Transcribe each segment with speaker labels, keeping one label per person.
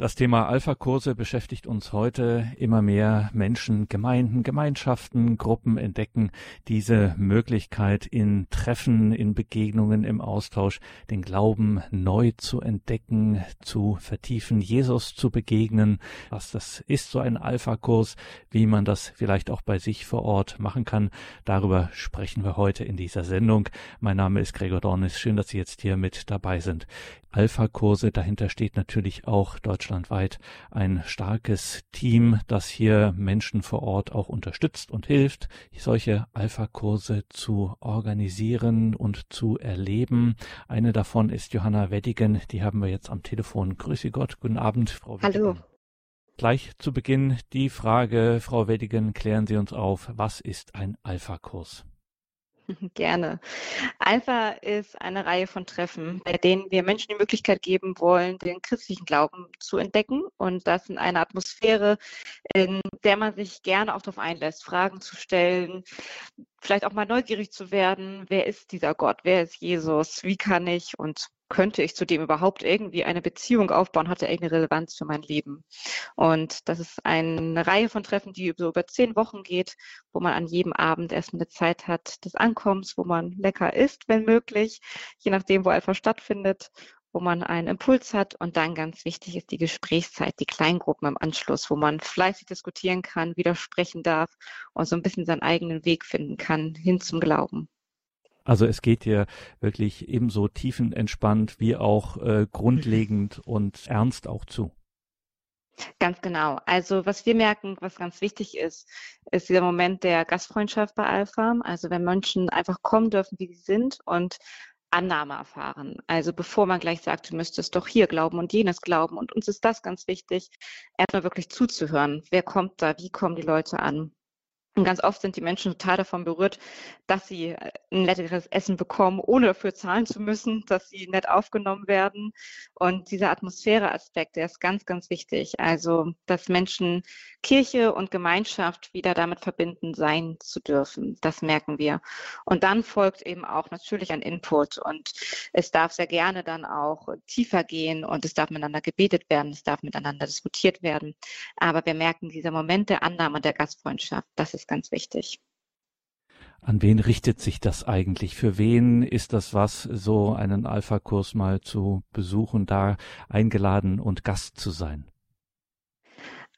Speaker 1: Das Thema Alpha-Kurse beschäftigt uns heute. Immer mehr Menschen, Gemeinden, Gemeinschaften, Gruppen entdecken diese Möglichkeit in Treffen, in Begegnungen, im Austausch, den Glauben neu zu entdecken, zu vertiefen, Jesus zu begegnen. Was das ist, so ein Alpha-Kurs, wie man das vielleicht auch bei sich vor Ort machen kann. Darüber sprechen wir heute in dieser Sendung. Mein Name ist Gregor Dornis. Schön, dass Sie jetzt hier mit dabei sind. Alpha-Kurse. Dahinter steht natürlich auch deutschlandweit ein starkes Team, das hier Menschen vor Ort auch unterstützt und hilft, solche Alpha-Kurse zu organisieren und zu erleben. Eine davon ist Johanna Weddigen, die haben wir jetzt am Telefon. Grüße Gott, guten Abend, Frau Weddigen. Hallo. Gleich zu Beginn die Frage, Frau Weddigen, klären Sie uns auf, was ist ein Alpha-Kurs?
Speaker 2: Gerne. Alpha ist eine Reihe von Treffen, bei denen wir Menschen die Möglichkeit geben wollen, den christlichen Glauben zu entdecken. Und das in einer Atmosphäre, in der man sich gerne auch darauf einlässt, Fragen zu stellen, vielleicht auch mal neugierig zu werden, wer ist dieser Gott, wer ist Jesus, wie kann ich? Und könnte ich zu dem überhaupt irgendwie eine Beziehung aufbauen, hat er irgendeine Relevanz für mein Leben. Und das ist eine Reihe von Treffen, die so über zehn Wochen geht, wo man an jedem Abend erstmal eine Zeit hat des Ankommens, wo man lecker isst, wenn möglich, je nachdem, wo einfach stattfindet wo man einen Impuls hat und dann ganz wichtig ist die Gesprächszeit, die Kleingruppen im Anschluss, wo man fleißig diskutieren kann, widersprechen darf und so ein bisschen seinen eigenen Weg finden kann hin zum Glauben.
Speaker 1: Also es geht hier wirklich ebenso tiefenentspannt wie auch äh, grundlegend und ernst auch zu.
Speaker 2: Ganz genau. Also was wir merken, was ganz wichtig ist, ist dieser Moment der Gastfreundschaft bei Alpha. Also wenn Menschen einfach kommen dürfen, wie sie sind und Annahme erfahren. Also bevor man gleich sagt, du müsstest doch hier glauben und jenes glauben. Und uns ist das ganz wichtig, erstmal wirklich zuzuhören. Wer kommt da? Wie kommen die Leute an? Und ganz oft sind die Menschen total davon berührt, dass sie äh, ein leckeres Essen bekommen, ohne dafür zahlen zu müssen, dass sie nett aufgenommen werden. Und dieser Atmosphäreaspekt, der ist ganz, ganz wichtig. Also, dass Menschen Kirche und Gemeinschaft wieder damit verbinden sein zu dürfen. Das merken wir. Und dann folgt eben auch natürlich ein Input und es darf sehr gerne dann auch tiefer gehen und es darf miteinander gebetet werden, es darf miteinander diskutiert werden. Aber wir merken dieser Moment der Annahme und der Gastfreundschaft, das ist ganz wichtig.
Speaker 1: An wen richtet sich das eigentlich? Für wen ist das was, so einen Alpha-Kurs mal zu besuchen, da eingeladen und Gast zu sein?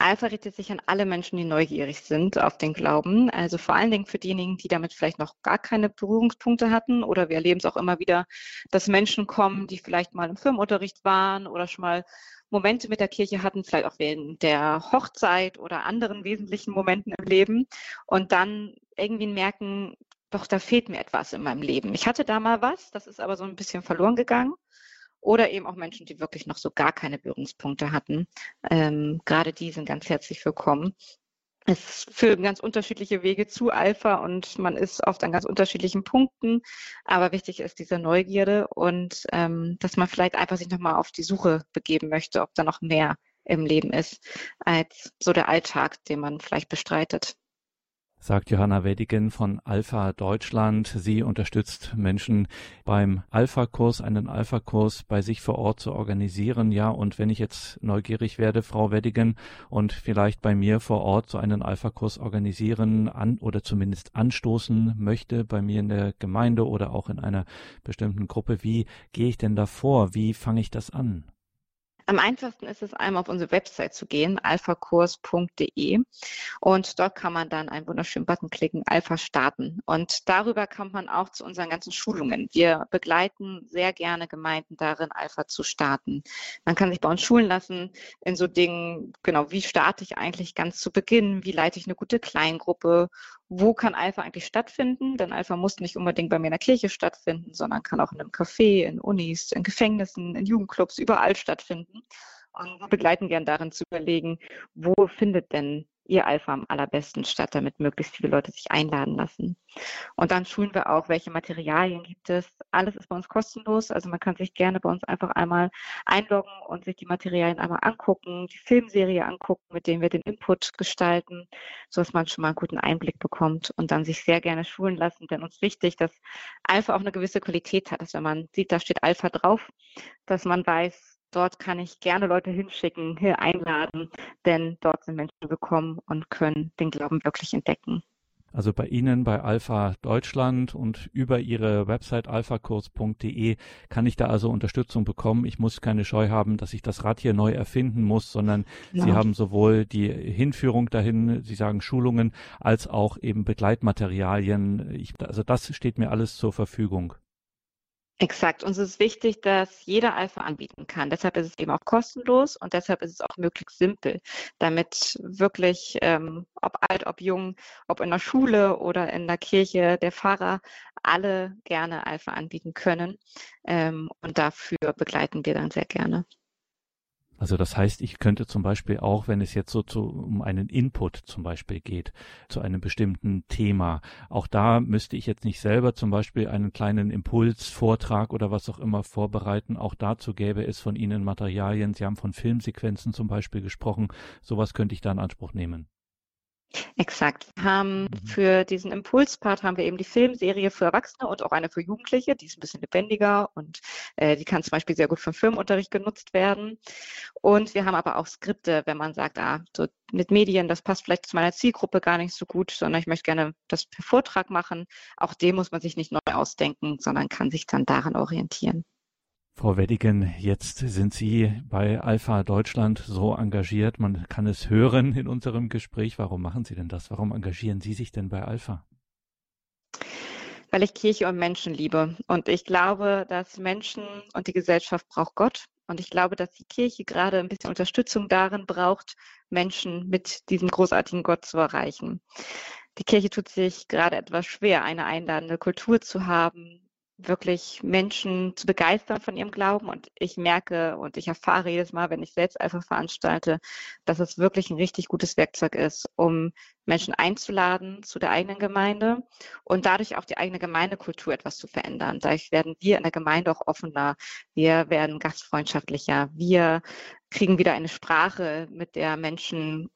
Speaker 2: Alpha richtet sich an alle Menschen, die neugierig sind auf den Glauben. Also vor allen Dingen für diejenigen, die damit vielleicht noch gar keine Berührungspunkte hatten. Oder wir erleben es auch immer wieder, dass Menschen kommen, die vielleicht mal im Firmenunterricht waren oder schon mal Momente mit der Kirche hatten, vielleicht auch während der Hochzeit oder anderen wesentlichen Momenten im Leben und dann irgendwie merken, doch, da fehlt mir etwas in meinem Leben. Ich hatte da mal was, das ist aber so ein bisschen verloren gegangen. Oder eben auch Menschen, die wirklich noch so gar keine Berührungspunkte hatten. Ähm, gerade die sind ganz herzlich willkommen es führen ganz unterschiedliche Wege zu Alpha und man ist oft an ganz unterschiedlichen Punkten. Aber wichtig ist diese Neugierde und ähm, dass man vielleicht einfach sich nochmal auf die Suche begeben möchte, ob da noch mehr im Leben ist als so der Alltag, den man vielleicht bestreitet
Speaker 1: sagt Johanna Wedigen von Alpha Deutschland. Sie unterstützt Menschen beim Alpha-Kurs, einen Alpha-Kurs bei sich vor Ort zu organisieren. Ja, und wenn ich jetzt neugierig werde, Frau Wedigen, und vielleicht bei mir vor Ort so einen Alpha-Kurs organisieren an oder zumindest anstoßen möchte, bei mir in der Gemeinde oder auch in einer bestimmten Gruppe, wie gehe ich denn da vor? Wie fange ich das an?
Speaker 2: Am einfachsten ist es, einmal auf unsere Website zu gehen, alphakurs.de. Und dort kann man dann einen wunderschönen Button klicken, Alpha starten. Und darüber kommt man auch zu unseren ganzen Schulungen. Wir begleiten sehr gerne Gemeinden darin, Alpha zu starten. Man kann sich bei uns schulen lassen in so Dingen, genau, wie starte ich eigentlich ganz zu Beginn? Wie leite ich eine gute Kleingruppe? Wo kann Alpha eigentlich stattfinden? Denn Alpha muss nicht unbedingt bei mir in der Kirche stattfinden, sondern kann auch in einem Café, in Unis, in Gefängnissen, in Jugendclubs, überall stattfinden. Und wir begleiten gern darin zu überlegen, wo findet denn ihr Alpha am allerbesten statt, damit möglichst viele Leute sich einladen lassen. Und dann schulen wir auch, welche Materialien gibt es. Alles ist bei uns kostenlos, also man kann sich gerne bei uns einfach einmal einloggen und sich die Materialien einmal angucken, die Filmserie angucken, mit denen wir den Input gestalten, sodass man schon mal einen guten Einblick bekommt und dann sich sehr gerne schulen lassen, denn uns wichtig, dass Alpha auch eine gewisse Qualität hat, dass wenn man sieht, da steht Alpha drauf, dass man weiß, dort kann ich gerne Leute hinschicken, hier einladen, denn dort sind Menschen willkommen und können den Glauben wirklich entdecken.
Speaker 1: Also bei Ihnen bei Alpha Deutschland und über Ihre Website alphakurs.de kann ich da also Unterstützung bekommen. Ich muss keine Scheu haben, dass ich das Rad hier neu erfinden muss, sondern ja. Sie haben sowohl die Hinführung dahin, Sie sagen Schulungen, als auch eben Begleitmaterialien. Ich, also das steht mir alles zur Verfügung.
Speaker 2: Exakt. Uns ist wichtig, dass jeder Alpha anbieten kann. Deshalb ist es eben auch kostenlos und deshalb ist es auch möglichst simpel, damit wirklich, ähm, ob alt, ob jung, ob in der Schule oder in der Kirche, der Pfarrer, alle gerne Alpha anbieten können. Ähm, und dafür begleiten wir dann sehr gerne.
Speaker 1: Also das heißt, ich könnte zum Beispiel auch, wenn es jetzt so zu, um einen Input zum Beispiel geht, zu einem bestimmten Thema, auch da müsste ich jetzt nicht selber zum Beispiel einen kleinen Impulsvortrag oder was auch immer vorbereiten. Auch dazu gäbe es von Ihnen Materialien. Sie haben von Filmsequenzen zum Beispiel gesprochen. Sowas könnte ich da in Anspruch nehmen.
Speaker 2: Exakt. Wir haben mhm. für diesen Impulspart haben wir eben die Filmserie für Erwachsene und auch eine für Jugendliche, die ist ein bisschen lebendiger und äh, die kann zum Beispiel sehr gut für Filmunterricht genutzt werden. Und wir haben aber auch Skripte, wenn man sagt, ah, so mit Medien, das passt vielleicht zu meiner Zielgruppe gar nicht so gut, sondern ich möchte gerne das per Vortrag machen. Auch den muss man sich nicht neu ausdenken, sondern kann sich dann daran orientieren.
Speaker 1: Frau Weddigen, jetzt sind Sie bei Alpha Deutschland so engagiert. Man kann es hören in unserem Gespräch. Warum machen Sie denn das? Warum engagieren Sie sich denn bei Alpha?
Speaker 2: Weil ich Kirche und Menschen liebe. Und ich glaube, dass Menschen und die Gesellschaft braucht Gott. Und ich glaube, dass die Kirche gerade ein bisschen Unterstützung darin braucht, Menschen mit diesem großartigen Gott zu erreichen. Die Kirche tut sich gerade etwas schwer, eine einladende Kultur zu haben, wirklich Menschen zu begeistern von ihrem Glauben. Und ich merke und ich erfahre jedes Mal, wenn ich selbst einfach veranstalte, dass es wirklich ein richtig gutes Werkzeug ist, um Menschen einzuladen zu der eigenen Gemeinde und dadurch auch die eigene Gemeindekultur etwas zu verändern. Dadurch werden wir in der Gemeinde auch offener, wir werden gastfreundschaftlicher, wir kriegen wieder eine Sprache, mit der Menschen,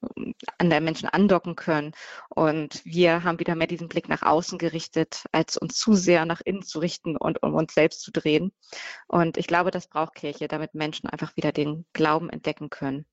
Speaker 2: an der Menschen andocken können. Und wir haben wieder mehr diesen Blick nach außen gerichtet, als uns zu sehr nach innen zu richten und um uns selbst zu drehen. Und ich glaube, das braucht Kirche, damit Menschen einfach wieder den Glauben entdecken können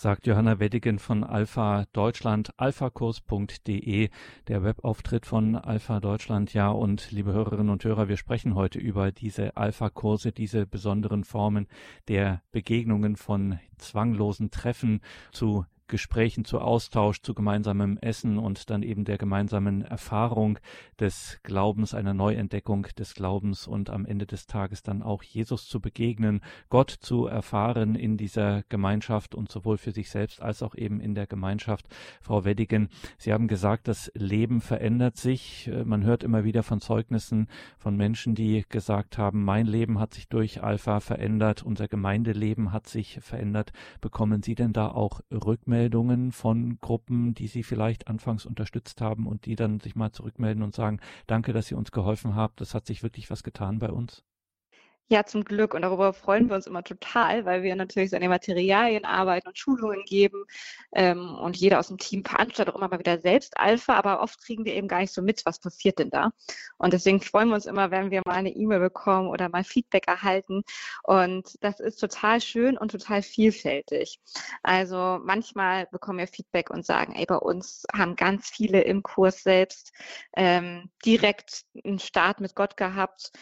Speaker 1: sagt Johanna Weddigen von Alpha Deutschland, alphakurs.de, der Webauftritt von Alpha Deutschland. Ja, und liebe Hörerinnen und Hörer, wir sprechen heute über diese Alpha-Kurse, diese besonderen Formen der Begegnungen von zwanglosen Treffen zu Gesprächen, zu Austausch, zu gemeinsamem Essen und dann eben der gemeinsamen Erfahrung des Glaubens, einer Neuentdeckung des Glaubens und am Ende des Tages dann auch Jesus zu begegnen, Gott zu erfahren in dieser Gemeinschaft und sowohl für sich selbst als auch eben in der Gemeinschaft. Frau Weddigen, Sie haben gesagt, das Leben verändert sich. Man hört immer wieder von Zeugnissen von Menschen, die gesagt haben, mein Leben hat sich durch Alpha verändert, unser Gemeindeleben hat sich verändert. Bekommen Sie denn da auch Rückmeldungen? Rückmeldungen von Gruppen, die Sie vielleicht anfangs unterstützt haben und die dann sich mal zurückmelden und sagen, danke, dass ihr uns geholfen habt, das hat sich wirklich was getan bei uns?
Speaker 2: Ja, zum Glück. Und darüber freuen wir uns immer total, weil wir natürlich so an den Materialien arbeiten und Schulungen geben. Ähm, und jeder aus dem Team veranstaltet auch immer mal wieder selbst Alpha, aber oft kriegen wir eben gar nicht so mit, was passiert denn da. Und deswegen freuen wir uns immer, wenn wir mal eine E-Mail bekommen oder mal Feedback erhalten. Und das ist total schön und total vielfältig. Also manchmal bekommen wir Feedback und sagen, ey, bei uns haben ganz viele im Kurs selbst ähm, direkt einen Start mit Gott gehabt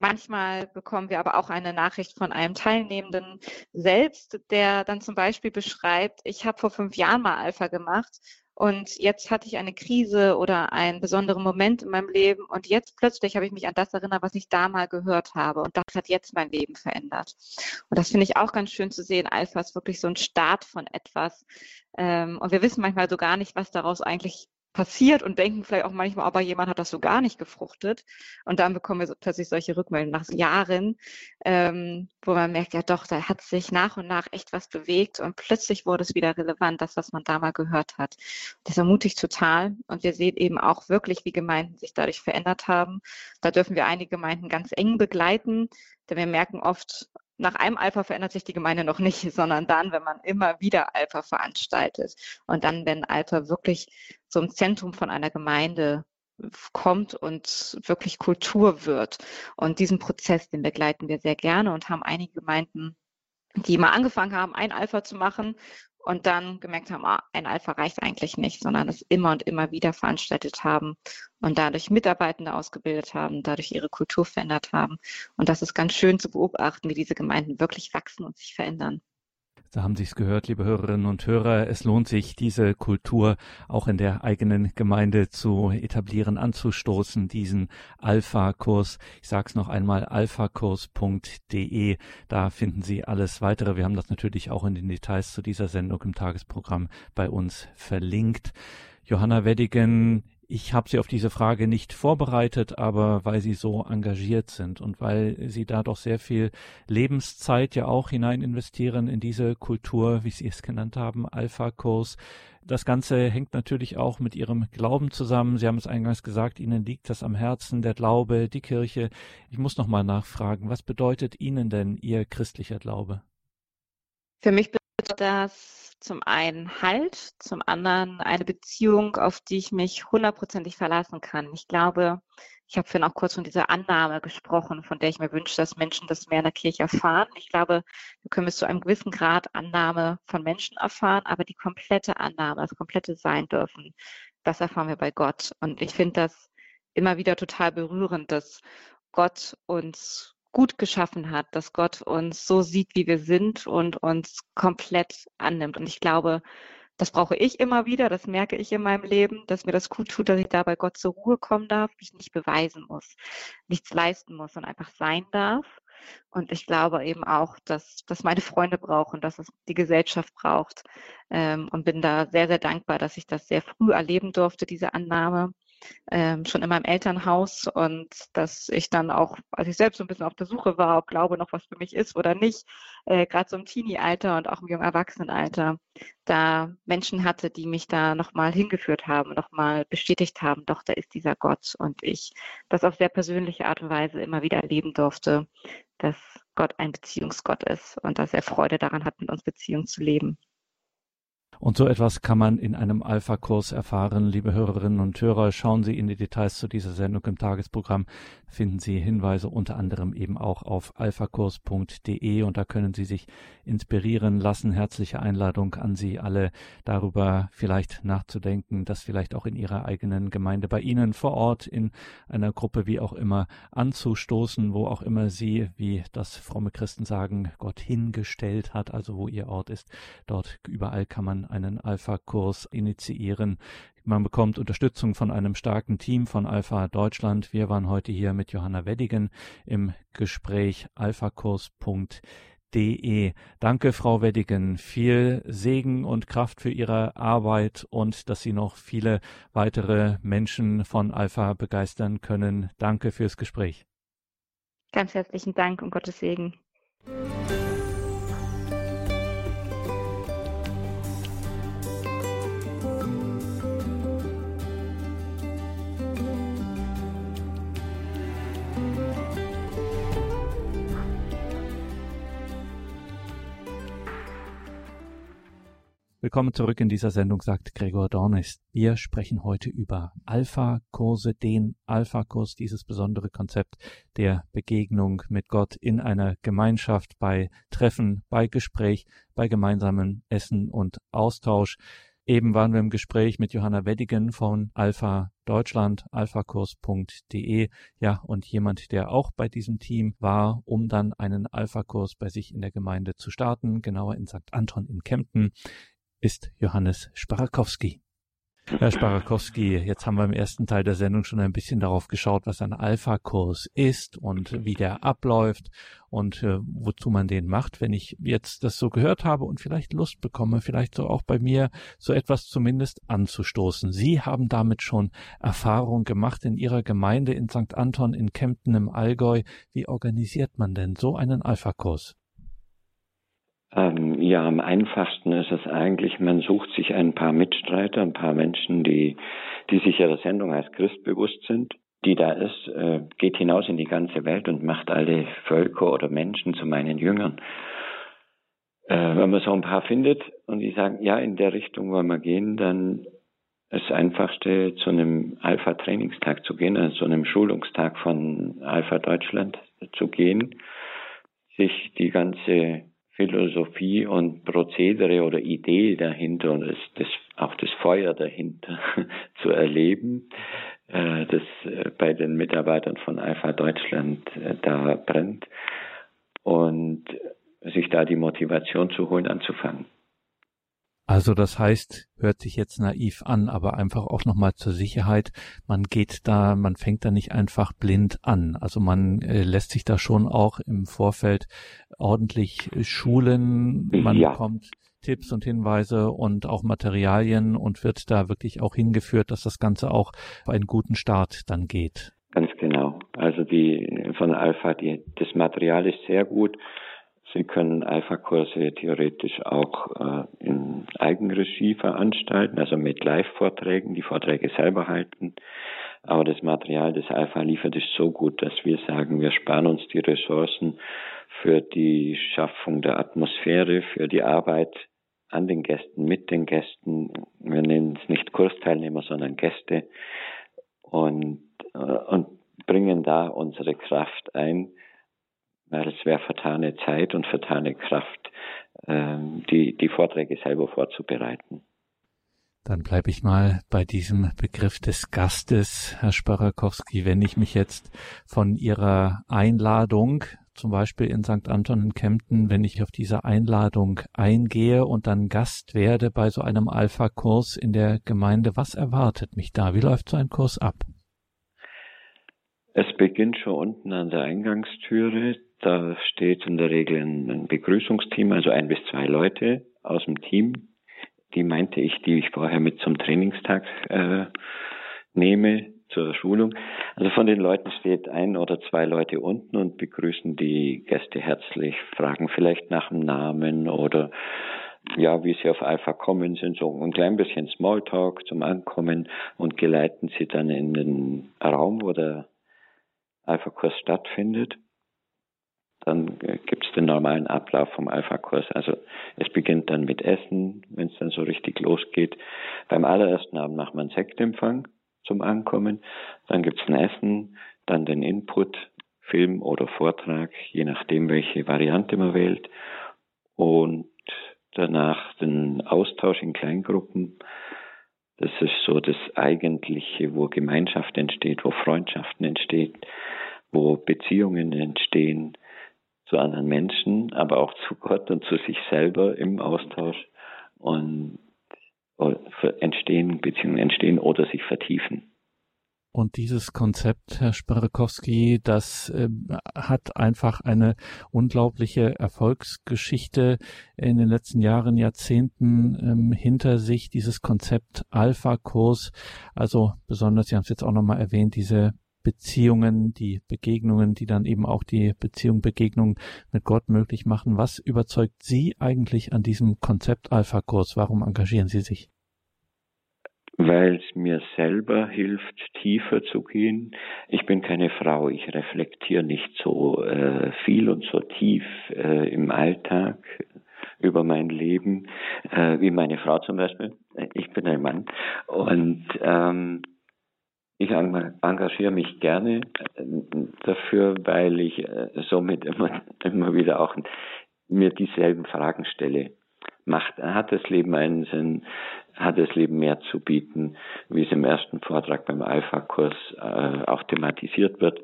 Speaker 2: Manchmal bekommen wir aber auch eine Nachricht von einem Teilnehmenden selbst, der dann zum Beispiel beschreibt, ich habe vor fünf Jahren mal Alpha gemacht und jetzt hatte ich eine Krise oder einen besonderen Moment in meinem Leben und jetzt plötzlich habe ich mich an das erinnert, was ich da mal gehört habe und das hat jetzt mein Leben verändert. Und das finde ich auch ganz schön zu sehen. Alpha ist wirklich so ein Start von etwas. Ähm, und wir wissen manchmal so gar nicht, was daraus eigentlich passiert und denken vielleicht auch manchmal, aber jemand hat das so gar nicht gefruchtet. Und dann bekommen wir plötzlich solche Rückmeldungen nach Jahren, ähm, wo man merkt, ja doch, da hat sich nach und nach echt was bewegt und plötzlich wurde es wieder relevant, das, was man da mal gehört hat. Das ermutigt total. Und wir sehen eben auch wirklich, wie Gemeinden sich dadurch verändert haben. Da dürfen wir einige Gemeinden ganz eng begleiten, denn wir merken oft, nach einem Alpha verändert sich die Gemeinde noch nicht, sondern dann, wenn man immer wieder Alpha veranstaltet und dann, wenn Alpha wirklich zum Zentrum von einer Gemeinde kommt und wirklich Kultur wird. Und diesen Prozess, den begleiten wir sehr gerne und haben einige Gemeinden die mal angefangen haben, ein Alpha zu machen und dann gemerkt haben, ah, ein Alpha reicht eigentlich nicht, sondern es immer und immer wieder veranstaltet haben und dadurch Mitarbeitende ausgebildet haben, dadurch ihre Kultur verändert haben. Und das ist ganz schön zu beobachten, wie diese Gemeinden wirklich wachsen und sich verändern.
Speaker 1: Da haben Sie es gehört, liebe Hörerinnen und Hörer. Es lohnt sich, diese Kultur auch in der eigenen Gemeinde zu etablieren, anzustoßen, diesen Alpha-Kurs. Ich sage es noch einmal, alphakurs.de. Da finden Sie alles weitere. Wir haben das natürlich auch in den Details zu dieser Sendung im Tagesprogramm bei uns verlinkt. Johanna Weddigen, ich habe Sie auf diese Frage nicht vorbereitet, aber weil Sie so engagiert sind und weil Sie da doch sehr viel Lebenszeit ja auch hinein investieren in diese Kultur, wie Sie es genannt haben, Alpha-Kurs. Das Ganze hängt natürlich auch mit Ihrem Glauben zusammen. Sie haben es eingangs gesagt, Ihnen liegt das am Herzen, der Glaube, die Kirche. Ich muss noch mal nachfragen, was bedeutet Ihnen denn Ihr christlicher Glaube?
Speaker 2: Für mich bedeutet das zum einen Halt, zum anderen eine Beziehung, auf die ich mich hundertprozentig verlassen kann. Ich glaube, ich habe vorhin auch kurz von dieser Annahme gesprochen, von der ich mir wünsche, dass Menschen das mehr in der Kirche erfahren. Ich glaube, wir können bis zu einem gewissen Grad Annahme von Menschen erfahren, aber die komplette Annahme, das komplette Sein dürfen, das erfahren wir bei Gott. Und ich finde das immer wieder total berührend, dass Gott uns gut geschaffen hat, dass Gott uns so sieht, wie wir sind und uns komplett annimmt. Und ich glaube, das brauche ich immer wieder, das merke ich in meinem Leben, dass mir das gut tut, dass ich da bei Gott zur Ruhe kommen darf, mich nicht beweisen muss, nichts leisten muss und einfach sein darf. Und ich glaube eben auch, dass, dass meine Freunde brauchen, dass es die Gesellschaft braucht. Ähm, und bin da sehr, sehr dankbar, dass ich das sehr früh erleben durfte, diese Annahme ähm, schon in meinem Elternhaus und dass ich dann auch, als ich selbst so ein bisschen auf der Suche war, ob Glaube noch was für mich ist oder nicht, äh, gerade so im Teenie-Alter und auch im jungen Erwachsenenalter, da Menschen hatte, die mich da nochmal hingeführt haben, nochmal bestätigt haben, doch, da ist dieser Gott und ich das auf sehr persönliche Art und Weise immer wieder erleben durfte, dass Gott ein Beziehungsgott ist und dass er Freude daran hat, mit uns Beziehung zu leben.
Speaker 1: Und so etwas kann man in einem Alpha-Kurs erfahren. Liebe Hörerinnen und Hörer, schauen Sie in die Details zu dieser Sendung im Tagesprogramm. Finden Sie Hinweise unter anderem eben auch auf alphakurs.de und da können Sie sich inspirieren lassen. Herzliche Einladung an Sie alle, darüber vielleicht nachzudenken, das vielleicht auch in Ihrer eigenen Gemeinde bei Ihnen vor Ort in einer Gruppe wie auch immer anzustoßen, wo auch immer Sie, wie das fromme Christen sagen, Gott hingestellt hat, also wo Ihr Ort ist. Dort überall kann man einen Alpha-Kurs initiieren. Man bekommt Unterstützung von einem starken Team von Alpha Deutschland. Wir waren heute hier mit Johanna Weddigen im Gespräch alphakurs.de. Danke, Frau Weddigen. Viel Segen und Kraft für Ihre Arbeit und dass Sie noch viele weitere Menschen von Alpha begeistern können. Danke fürs Gespräch.
Speaker 2: Ganz herzlichen Dank und Gottes Segen.
Speaker 1: Willkommen zurück in dieser Sendung, sagt Gregor Dornis. Wir sprechen heute über Alpha-Kurse, den Alpha-Kurs, dieses besondere Konzept der Begegnung mit Gott in einer Gemeinschaft, bei Treffen, bei Gespräch, bei gemeinsamen Essen und Austausch. Eben waren wir im Gespräch mit Johanna Weddigen von Alpha Deutschland, alphakurs.de. Ja, und jemand, der auch bei diesem Team war, um dann einen Alpha-Kurs bei sich in der Gemeinde zu starten, genauer in St. Anton in Kempten ist Johannes Sparakowski. Herr Sparakowski, jetzt haben wir im ersten Teil der Sendung schon ein bisschen darauf geschaut, was ein Alpha-Kurs ist und wie der abläuft und äh, wozu man den macht. Wenn ich jetzt das so gehört habe und vielleicht Lust bekomme, vielleicht so auch bei mir so etwas zumindest anzustoßen. Sie haben damit schon Erfahrung gemacht in Ihrer Gemeinde in St. Anton in Kempten im Allgäu. Wie organisiert man denn so einen Alpha-Kurs?
Speaker 3: Ähm, ja, am einfachsten ist es eigentlich, man sucht sich ein paar Mitstreiter, ein paar Menschen, die, die sich ihrer Sendung als Christ bewusst sind. Die da ist, äh, geht hinaus in die ganze Welt und macht alle Völker oder Menschen zu meinen Jüngern. Äh, wenn man so ein paar findet und die sagen, ja, in der Richtung wollen wir gehen, dann ist Einfachste, zu einem Alpha-Trainingstag zu gehen, also zu einem Schulungstag von Alpha Deutschland zu gehen, sich die ganze Philosophie und Prozedere oder Idee dahinter und das, das, auch das Feuer dahinter zu erleben, äh, das äh, bei den Mitarbeitern von Alpha Deutschland äh, da brennt und sich da die Motivation zu holen, anzufangen.
Speaker 1: Also das heißt, hört sich jetzt naiv an, aber einfach auch nochmal zur Sicherheit, man geht da, man fängt da nicht einfach blind an. Also man äh, lässt sich da schon auch im Vorfeld ordentlich schulen, man ja. bekommt Tipps und Hinweise und auch Materialien und wird da wirklich auch hingeführt, dass das Ganze auch einen guten Start dann geht.
Speaker 3: Ganz genau. Also die von Alpha, die, das Material ist sehr gut. Sie können Alpha-Kurse theoretisch auch äh, in Eigenregie veranstalten, also mit Live-Vorträgen, die Vorträge selber halten. Aber das Material des Alpha liefert ist so gut, dass wir sagen, wir sparen uns die Ressourcen für die Schaffung der Atmosphäre, für die Arbeit an den Gästen, mit den Gästen. Wir nennen es nicht Kursteilnehmer, sondern Gäste und, äh, und bringen da unsere Kraft ein weil es wäre vertane Zeit und vertane Kraft, ähm, die, die Vorträge selber vorzubereiten.
Speaker 1: Dann bleibe ich mal bei diesem Begriff des Gastes, Herr Sparakowski. Wenn ich mich jetzt von Ihrer Einladung, zum Beispiel in St. Anton in Kempten, wenn ich auf diese Einladung eingehe und dann Gast werde bei so einem Alpha-Kurs in der Gemeinde, was erwartet mich da? Wie läuft so ein Kurs ab?
Speaker 3: Es beginnt schon unten an der Eingangstüre. Da steht in der Regel ein, Begrüßungsteam, also ein bis zwei Leute aus dem Team. Die meinte ich, die ich vorher mit zum Trainingstag äh, nehme zur Schulung. Also von den Leuten steht ein oder zwei Leute unten und begrüßen die Gäste herzlich, fragen vielleicht nach dem Namen oder ja, wie sie auf Alpha kommen, sind so ein klein bisschen Smalltalk zum Ankommen und geleiten sie dann in den Raum, wo der Alpha-Kurs stattfindet dann äh, gibt es den normalen Ablauf vom Alpha-Kurs. Also es beginnt dann mit Essen, wenn es dann so richtig losgeht. Beim allerersten Abend macht man Sektempfang zum Ankommen. Dann gibt es ein Essen, dann den Input, Film oder Vortrag, je nachdem, welche Variante man wählt. Und danach den Austausch in Kleingruppen. Das ist so das Eigentliche, wo Gemeinschaft entsteht, wo Freundschaften entstehen, wo Beziehungen entstehen, zu anderen Menschen, aber auch zu Gott und zu sich selber im Austausch und entstehen, Beziehungen entstehen oder sich vertiefen.
Speaker 1: Und dieses Konzept, Herr Sparakowski, das äh, hat einfach eine unglaubliche Erfolgsgeschichte in den letzten Jahren, Jahrzehnten ähm, hinter sich. Dieses Konzept Alpha-Kurs, also besonders, Sie haben es jetzt auch nochmal erwähnt, diese Beziehungen, die Begegnungen, die dann eben auch die Beziehung, Begegnung mit Gott möglich machen. Was überzeugt Sie eigentlich an diesem Konzept Alpha-Kurs? Warum engagieren Sie sich?
Speaker 3: Weil es mir selber hilft, tiefer zu gehen. Ich bin keine Frau, ich reflektiere nicht so äh, viel und so tief äh, im Alltag über mein Leben, äh, wie meine Frau zum Beispiel. Ich bin ein Mann. Und ähm, ich engagiere mich gerne äh, dafür, weil ich äh, somit immer, immer wieder auch mir dieselben Fragen stelle. Macht, hat das Leben einen Sinn? Hat das Leben mehr zu bieten, wie es im ersten Vortrag beim Alpha-Kurs äh, auch thematisiert wird?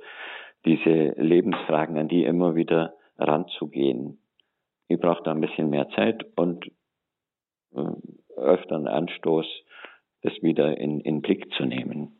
Speaker 3: Diese Lebensfragen, an die immer wieder ranzugehen. Ich brauche da ein bisschen mehr Zeit und äh, öfter einen Anstoß, das wieder in, in Blick zu nehmen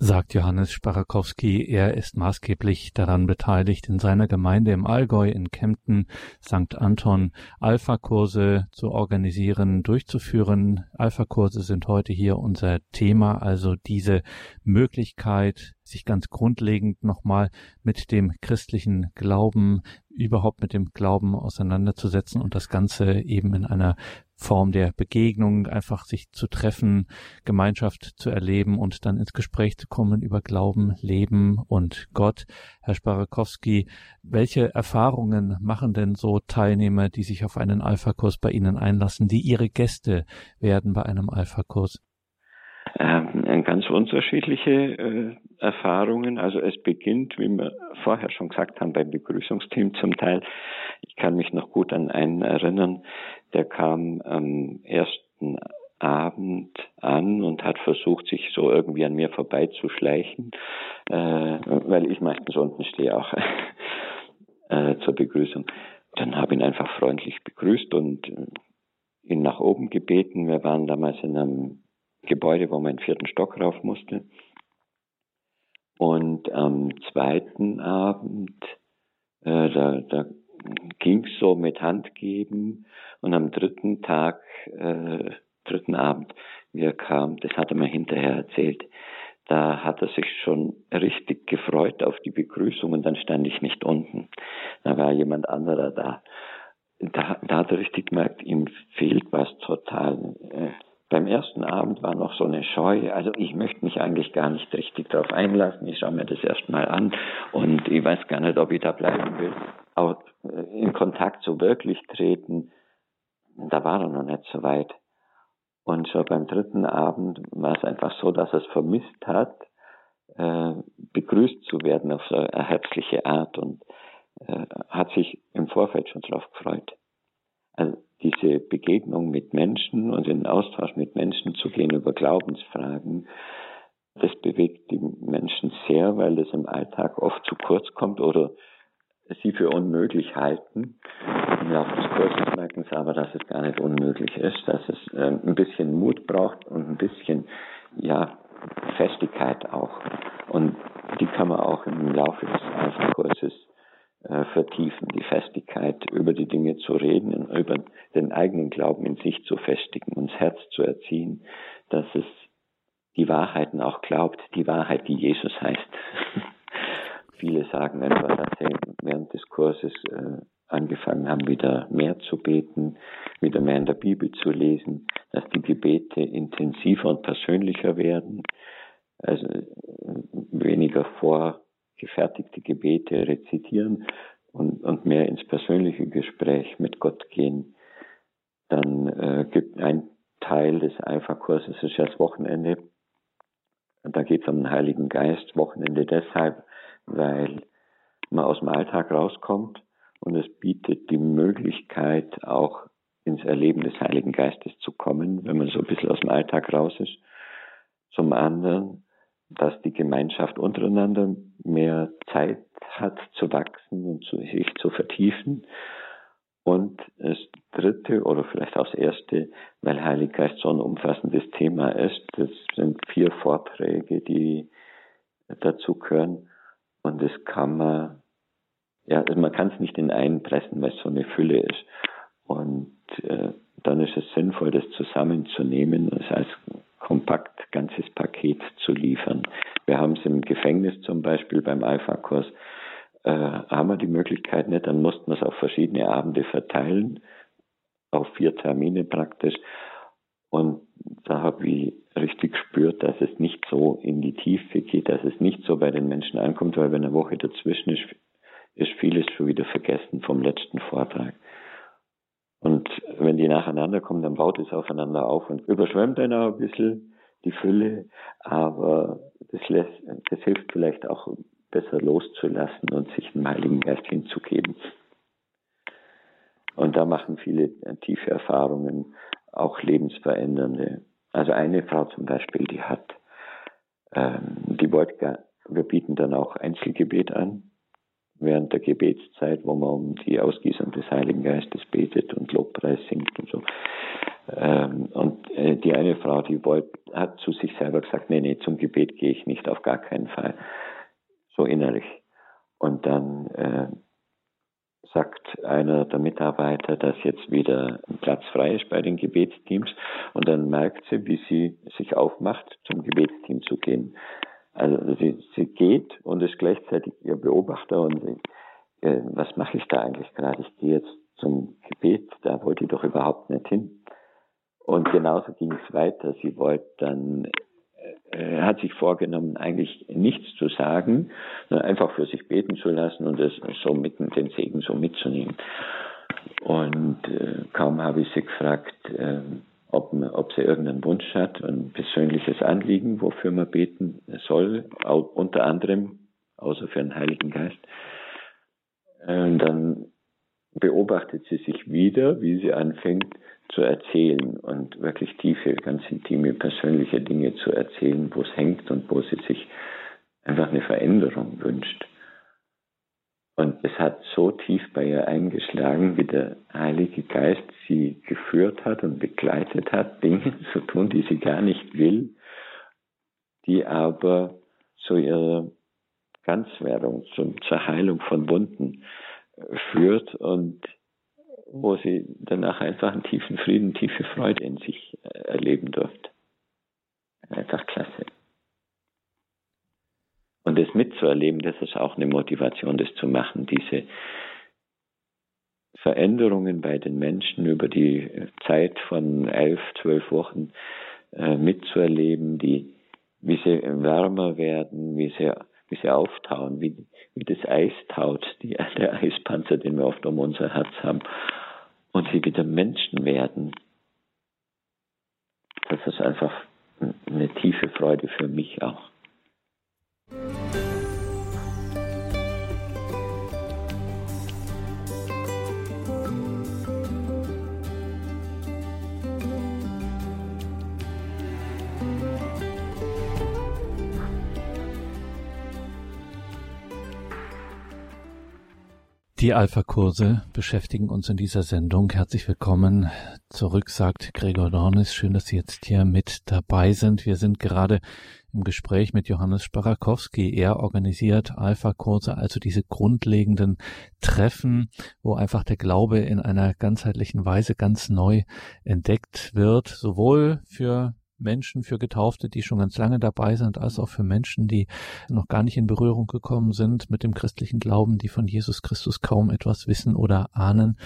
Speaker 1: sagt Johannes Sparakowski. Er ist maßgeblich daran beteiligt, in seiner Gemeinde im Allgäu in Kempten St. Anton Alpha-Kurse zu organisieren, durchzuführen. Alpha-Kurse sind heute hier unser Thema, also diese Möglichkeit, sich ganz grundlegend nochmal mit dem christlichen Glauben, überhaupt mit dem Glauben auseinanderzusetzen und das Ganze eben in einer Form der Begegnung, einfach sich zu treffen, Gemeinschaft zu erleben und dann ins Gespräch zu kommen über Glauben, Leben und Gott. Herr Sparakowski, welche Erfahrungen machen denn so Teilnehmer, die sich auf einen Alpha-Kurs bei Ihnen einlassen, die Ihre Gäste werden bei einem Alpha-Kurs?
Speaker 3: Ähm, ganz unterschiedliche äh, Erfahrungen. Also es beginnt, wie wir vorher schon gesagt haben, beim Begrüßungsteam zum Teil. Ich kann mich noch gut an einen erinnern, der kam am ersten Abend an und hat versucht, sich so irgendwie an mir vorbeizuschleichen, äh, weil ich meistens unten stehe auch äh, zur Begrüßung. Dann habe ich ihn einfach freundlich begrüßt und ihn nach oben gebeten. Wir waren damals in einem Gebäude, wo man einen vierten Stock rauf musste. Und am zweiten Abend, äh, da, da ging so mit Handgeben. Und am dritten Tag, äh, dritten Abend, wie er kam, das hat er mir hinterher erzählt, da hat er sich schon richtig gefreut auf die Begrüßung und dann stand ich nicht unten. Da war jemand anderer da. Da, da hat er richtig gemerkt, ihm fehlt was total. Beim ersten Abend war noch so eine Scheu. Also ich möchte mich eigentlich gar nicht richtig darauf einlassen. Ich schaue mir das erstmal an und ich weiß gar nicht, ob ich da bleiben will. Aber äh, in Kontakt so wirklich treten, da war er noch nicht so weit. Und schon beim dritten Abend war es einfach so, dass er es vermisst hat, äh, begrüßt zu werden auf so eine herzliche Art und äh, hat sich im Vorfeld schon darauf gefreut. Also diese Begegnung mit Menschen und den Austausch mit Menschen zu gehen über Glaubensfragen, das bewegt die Menschen sehr, weil das im Alltag oft zu kurz kommt oder sie für unmöglich halten. Im Laufe des Kurses merken sie aber, dass es gar nicht unmöglich ist, dass es äh, ein bisschen Mut braucht und ein bisschen, ja, Festigkeit auch. Und die kann man auch im Laufe des Alpha-Kurses äh, vertiefen, die Festigkeit, über die Dinge zu reden über den eigenen Glauben in sich zu festigen, uns Herz zu erziehen, dass es die Wahrheiten auch glaubt, die Wahrheit, die Jesus heißt. Viele sagen etwa, dass sie während des Kurses äh, angefangen haben, wieder mehr zu beten, wieder mehr in der Bibel zu lesen, dass die Gebete intensiver und persönlicher werden, also äh, weniger vorgefertigte Gebete rezitieren und, und mehr ins persönliche Gespräch mit Gott gehen. Dann äh, gibt ein Teil des Alpha-Kurses, ist ja das Wochenende. Da geht es um den Heiligen Geist. Wochenende deshalb, weil man aus dem Alltag rauskommt und es bietet die Möglichkeit, auch ins Erleben des Heiligen Geistes zu kommen, wenn man so ein bisschen aus dem Alltag raus ist. Zum anderen, dass die Gemeinschaft untereinander mehr Zeit hat zu wachsen und sich zu vertiefen. Und das dritte oder vielleicht auch das erste, weil Heilig Geist so ein umfassendes Thema ist, das sind vier Vorträge, die dazu gehören. Und das kann man ja, also man kann es nicht in einen pressen, weil es so eine Fülle ist. Und äh, dann ist es sinnvoll, das zusammenzunehmen, das als kompakt ganzes Paket zu liefern. Wir haben es im Gefängnis zum Beispiel beim Alpha-Kurs, äh, haben wir die Möglichkeit nicht, dann mussten wir es auf verschiedene Abende verteilen, auf vier Termine praktisch. Und da habe ich richtig gespürt, dass es nicht so in die Tiefe geht, dass es nicht so bei den Menschen ankommt, weil wenn eine Woche dazwischen ist, ist vieles schon wieder vergessen vom letzten Vortrag. Die nacheinander kommen, dann baut es aufeinander auf und überschwemmt dann auch ein bisschen die Fülle, aber das, lässt, das hilft vielleicht auch besser loszulassen und sich dem Heiligen Geist hinzugeben. Und da machen viele tiefe Erfahrungen, auch lebensverändernde. Also eine Frau zum Beispiel, die hat, ähm, die wollte, wir bieten dann auch Einzelgebet an während der Gebetszeit, wo man um die Ausgießung des Heiligen Geistes betet und Lobpreis singt und so. Ähm, und äh, die eine Frau, die wollte, hat zu sich selber gesagt, nee, nee, zum Gebet gehe ich nicht, auf gar keinen Fall. So innerlich. Und dann äh, sagt einer der Mitarbeiter, dass jetzt wieder ein Platz frei ist bei den Gebetsteams. Und dann merkt sie, wie sie sich aufmacht, zum Gebetsteam zu gehen. Also sie, sie geht und ist gleichzeitig ihr Beobachter und sie, äh, was mache ich da eigentlich gerade? Ich gehe jetzt zum Gebet, da wollte ich doch überhaupt nicht hin. Und genauso ging es weiter. Sie wollte dann, äh, hat sich vorgenommen, eigentlich nichts zu sagen, sondern einfach für sich beten zu lassen und es so mitten den Segen so mitzunehmen. Und äh, kaum habe ich sie gefragt, äh, ob, ob sie irgendeinen Wunsch hat, ein persönliches Anliegen, wofür man beten soll, unter anderem, außer für den Heiligen Geist. Und dann beobachtet sie sich wieder, wie sie anfängt zu erzählen und wirklich tiefe, ganz intime, persönliche Dinge zu erzählen, wo es hängt und wo sie sich einfach eine Veränderung wünscht. Und es hat so tief bei ihr eingeschlagen, wie der Heilige Geist sie geführt hat und begleitet hat, Dinge zu tun, die sie gar nicht will, die aber zu ihrer Ganzwerdung, zur Heilung von Wunden führt und wo sie danach einfach einen tiefen Frieden, tiefe Freude in sich äh, erleben durfte. Einfach klasse. Das mitzuerleben, das ist auch eine Motivation, das zu machen, diese Veränderungen bei den Menschen über die Zeit von elf, zwölf Wochen äh, mitzuerleben, die, wie sie wärmer werden, wie sie, wie sie auftauen, wie, wie das Eis taut, die, der Eispanzer, den wir oft um unser Herz haben, und sie wieder Menschen werden. Das ist einfach eine tiefe Freude für mich auch.
Speaker 1: Die Alpha-Kurse beschäftigen uns in dieser Sendung. Herzlich willkommen zurück, sagt Gregor Dornis. Schön, dass Sie jetzt hier mit dabei sind. Wir sind gerade im Gespräch mit Johannes Sparakowski. Er organisiert Alpha-Kurse, also diese grundlegenden Treffen, wo einfach der Glaube in einer ganzheitlichen Weise ganz neu entdeckt wird, sowohl für Menschen, für Getaufte, die schon ganz lange dabei sind, als auch für Menschen, die noch gar nicht in Berührung gekommen sind mit dem christlichen Glauben, die von Jesus Christus kaum etwas wissen oder ahnen.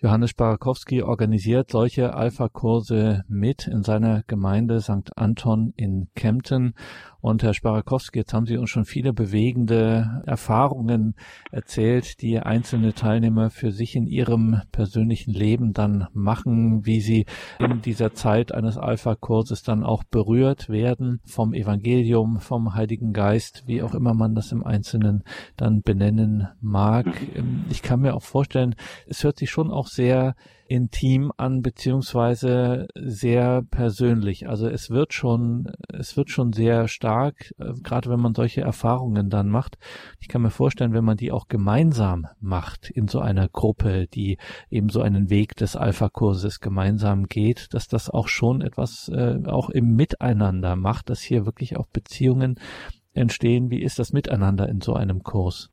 Speaker 1: Johannes Barakowski organisiert solche Alpha-Kurse mit in seiner Gemeinde St. Anton in Kempten. Und Herr Sparakowski, jetzt haben Sie uns schon viele bewegende Erfahrungen erzählt, die einzelne Teilnehmer für sich in ihrem persönlichen Leben dann machen, wie sie in dieser Zeit eines Alpha-Kurses dann auch berührt werden vom Evangelium, vom Heiligen Geist, wie auch immer man das im Einzelnen dann benennen mag. Ich kann mir auch vorstellen, es hört sich schon auch sehr intim an, beziehungsweise sehr persönlich. Also es wird schon, es wird schon sehr stark, äh, gerade wenn man solche Erfahrungen dann macht. Ich kann mir vorstellen, wenn man die auch gemeinsam macht in so einer Gruppe, die eben so einen Weg des Alpha-Kurses gemeinsam geht, dass das auch schon etwas äh, auch im Miteinander macht, dass hier wirklich auch Beziehungen entstehen. Wie ist das Miteinander in so einem Kurs?